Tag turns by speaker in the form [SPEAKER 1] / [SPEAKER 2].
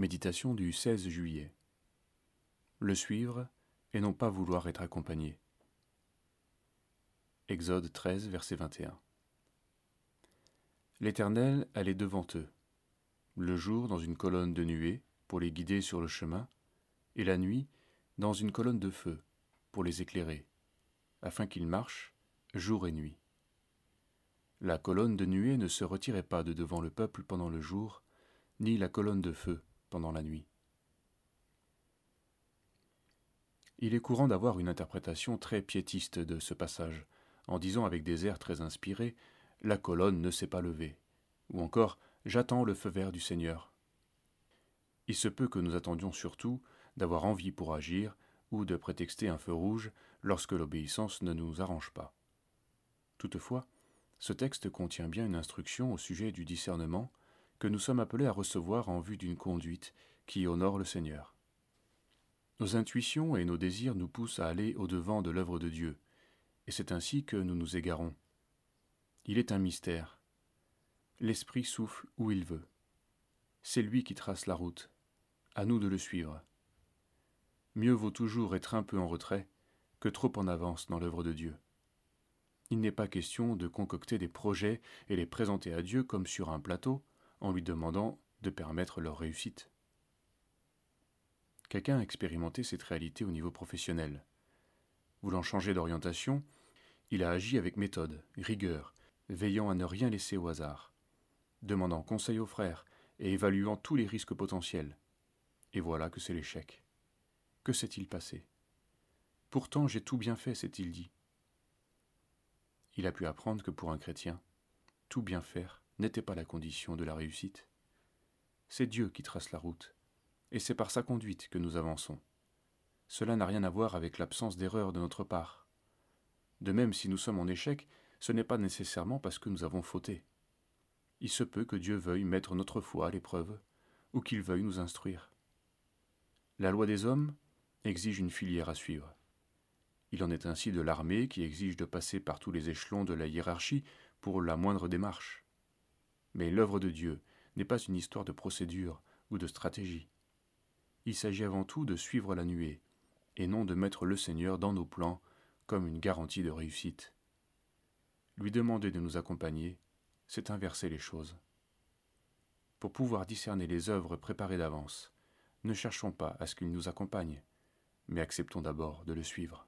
[SPEAKER 1] Méditation du 16 juillet. Le suivre et non pas vouloir être accompagné. Exode 13, verset 21. L'Éternel allait devant eux, le jour dans une colonne de nuée pour les guider sur le chemin, et la nuit dans une colonne de feu pour les éclairer, afin qu'ils marchent jour et nuit. La colonne de nuée ne se retirait pas de devant le peuple pendant le jour, ni la colonne de feu pendant la nuit. Il est courant d'avoir une interprétation très piétiste de ce passage, en disant avec des airs très inspirés La colonne ne s'est pas levée, ou encore J'attends le feu vert du Seigneur. Il se peut que nous attendions surtout d'avoir envie pour agir ou de prétexter un feu rouge lorsque l'obéissance ne nous arrange pas. Toutefois, ce texte contient bien une instruction au sujet du discernement que nous sommes appelés à recevoir en vue d'une conduite qui honore le Seigneur. Nos intuitions et nos désirs nous poussent à aller au-devant de l'œuvre de Dieu, et c'est ainsi que nous nous égarons. Il est un mystère. L'Esprit souffle où il veut. C'est lui qui trace la route. À nous de le suivre. Mieux vaut toujours être un peu en retrait que trop en avance dans l'œuvre de Dieu. Il n'est pas question de concocter des projets et les présenter à Dieu comme sur un plateau, en lui demandant de permettre leur réussite. Quelqu'un a expérimenté cette réalité au niveau professionnel. Voulant changer d'orientation, il a agi avec méthode, rigueur, veillant à ne rien laisser au hasard, demandant conseil aux frères et évaluant tous les risques potentiels. Et voilà que c'est l'échec. Que s'est-il passé? Pourtant j'ai tout bien fait, s'est-il dit. Il a pu apprendre que pour un chrétien, tout bien faire n'était pas la condition de la réussite. C'est Dieu qui trace la route, et c'est par sa conduite que nous avançons. Cela n'a rien à voir avec l'absence d'erreur de notre part. De même, si nous sommes en échec, ce n'est pas nécessairement parce que nous avons fauté. Il se peut que Dieu veuille mettre notre foi à l'épreuve, ou qu'il veuille nous instruire. La loi des hommes exige une filière à suivre. Il en est ainsi de l'armée qui exige de passer par tous les échelons de la hiérarchie pour la moindre démarche. Mais l'œuvre de Dieu n'est pas une histoire de procédure ou de stratégie. Il s'agit avant tout de suivre la nuée, et non de mettre le Seigneur dans nos plans comme une garantie de réussite. Lui demander de nous accompagner, c'est inverser les choses. Pour pouvoir discerner les œuvres préparées d'avance, ne cherchons pas à ce qu'il nous accompagne, mais acceptons d'abord de le suivre.